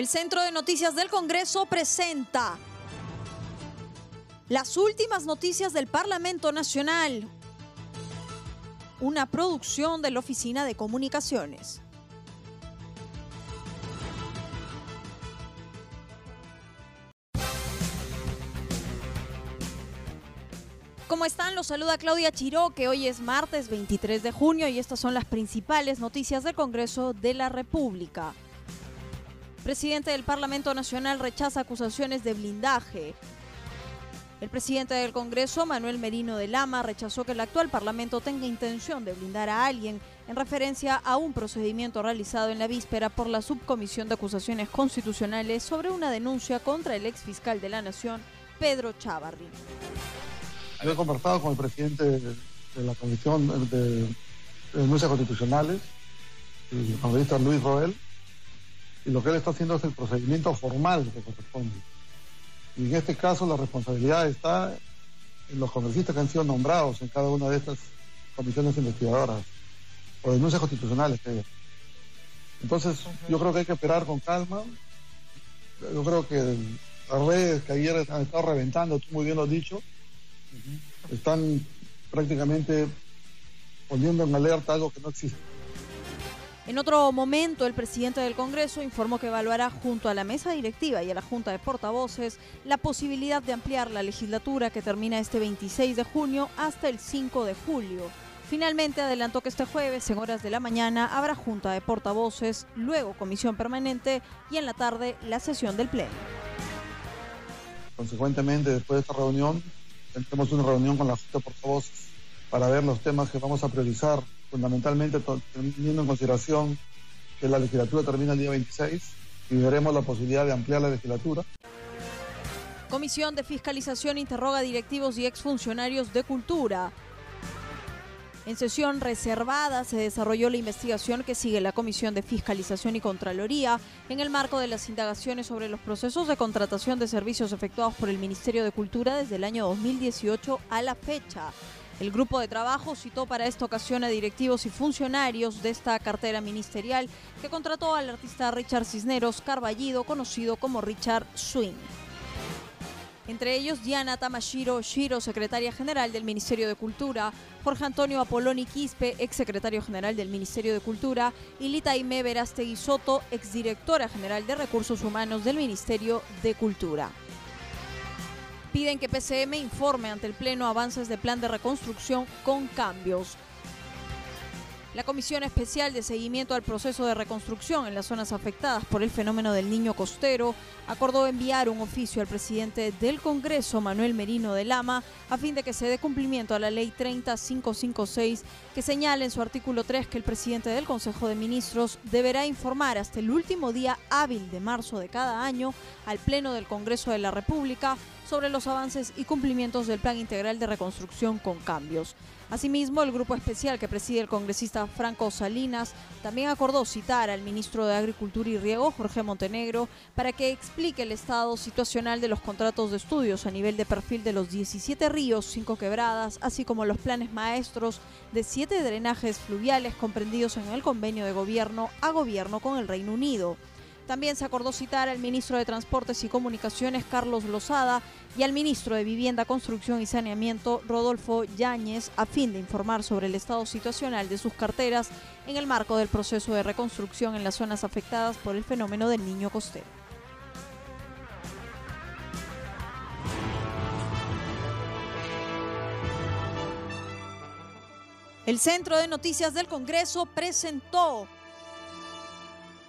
El Centro de Noticias del Congreso presenta las últimas noticias del Parlamento Nacional, una producción de la Oficina de Comunicaciones. ¿Cómo están? Los saluda Claudia Chiró, que hoy es martes 23 de junio y estas son las principales noticias del Congreso de la República. Presidente del Parlamento Nacional rechaza acusaciones de blindaje. El presidente del Congreso, Manuel Merino de Lama, rechazó que el actual Parlamento tenga intención de blindar a alguien en referencia a un procedimiento realizado en la víspera por la Subcomisión de Acusaciones Constitucionales sobre una denuncia contra el exfiscal de la Nación, Pedro Chavarri. He conversado con el presidente de, la Comisión de, Denuncias Constitucionales, el congresista Luis Roel, y lo que él está haciendo es el procedimiento formal que corresponde. Y en este caso la responsabilidad está en los congresistas que han sido nombrados en cada una de estas comisiones investigadoras o denuncias constitucionales que Entonces, yo creo que hay que esperar con calma. Yo creo que las redes que ayer han estado reventando, tú muy bien lo has dicho, están prácticamente poniendo en alerta algo que no existe. En otro momento, el presidente del Congreso informó que evaluará junto a la mesa directiva y a la Junta de Portavoces la posibilidad de ampliar la legislatura que termina este 26 de junio hasta el 5 de julio. Finalmente adelantó que este jueves, en horas de la mañana, habrá Junta de Portavoces, luego Comisión Permanente y en la tarde la sesión del Pleno. Consecuentemente, después de esta reunión, tendremos una reunión con la Junta de Portavoces para ver los temas que vamos a priorizar fundamentalmente teniendo en consideración que la legislatura termina el día 26 y veremos la posibilidad de ampliar la legislatura. Comisión de Fiscalización interroga directivos y exfuncionarios de cultura. En sesión reservada se desarrolló la investigación que sigue la Comisión de Fiscalización y Contraloría en el marco de las indagaciones sobre los procesos de contratación de servicios efectuados por el Ministerio de Cultura desde el año 2018 a la fecha. El grupo de trabajo citó para esta ocasión a directivos y funcionarios de esta cartera ministerial que contrató al artista Richard Cisneros Carballido, conocido como Richard Swing. Entre ellos, Diana Tamashiro Shiro, secretaria general del Ministerio de Cultura, Jorge Antonio Apoloni Quispe, exsecretario general del Ministerio de Cultura, y Lita Ime Verástegui Soto, exdirectora general de Recursos Humanos del Ministerio de Cultura piden que PCM informe ante el Pleno avances de plan de reconstrucción con cambios. La Comisión Especial de Seguimiento al Proceso de Reconstrucción en las zonas afectadas por el fenómeno del niño costero acordó enviar un oficio al presidente del Congreso, Manuel Merino de Lama, a fin de que se dé cumplimiento a la Ley 30556, que señala en su artículo 3 que el presidente del Consejo de Ministros deberá informar hasta el último día hábil de marzo de cada año al Pleno del Congreso de la República sobre los avances y cumplimientos del Plan Integral de Reconstrucción con cambios. Asimismo, el grupo especial que preside el congresista Franco Salinas también acordó citar al ministro de Agricultura y Riego, Jorge Montenegro, para que explique el estado situacional de los contratos de estudios a nivel de perfil de los 17 ríos, 5 quebradas, así como los planes maestros de 7 drenajes fluviales comprendidos en el convenio de gobierno a gobierno con el Reino Unido. También se acordó citar al ministro de Transportes y Comunicaciones, Carlos Lozada, y al ministro de Vivienda, Construcción y Saneamiento, Rodolfo Yáñez, a fin de informar sobre el estado situacional de sus carteras en el marco del proceso de reconstrucción en las zonas afectadas por el fenómeno del niño costero. El Centro de Noticias del Congreso presentó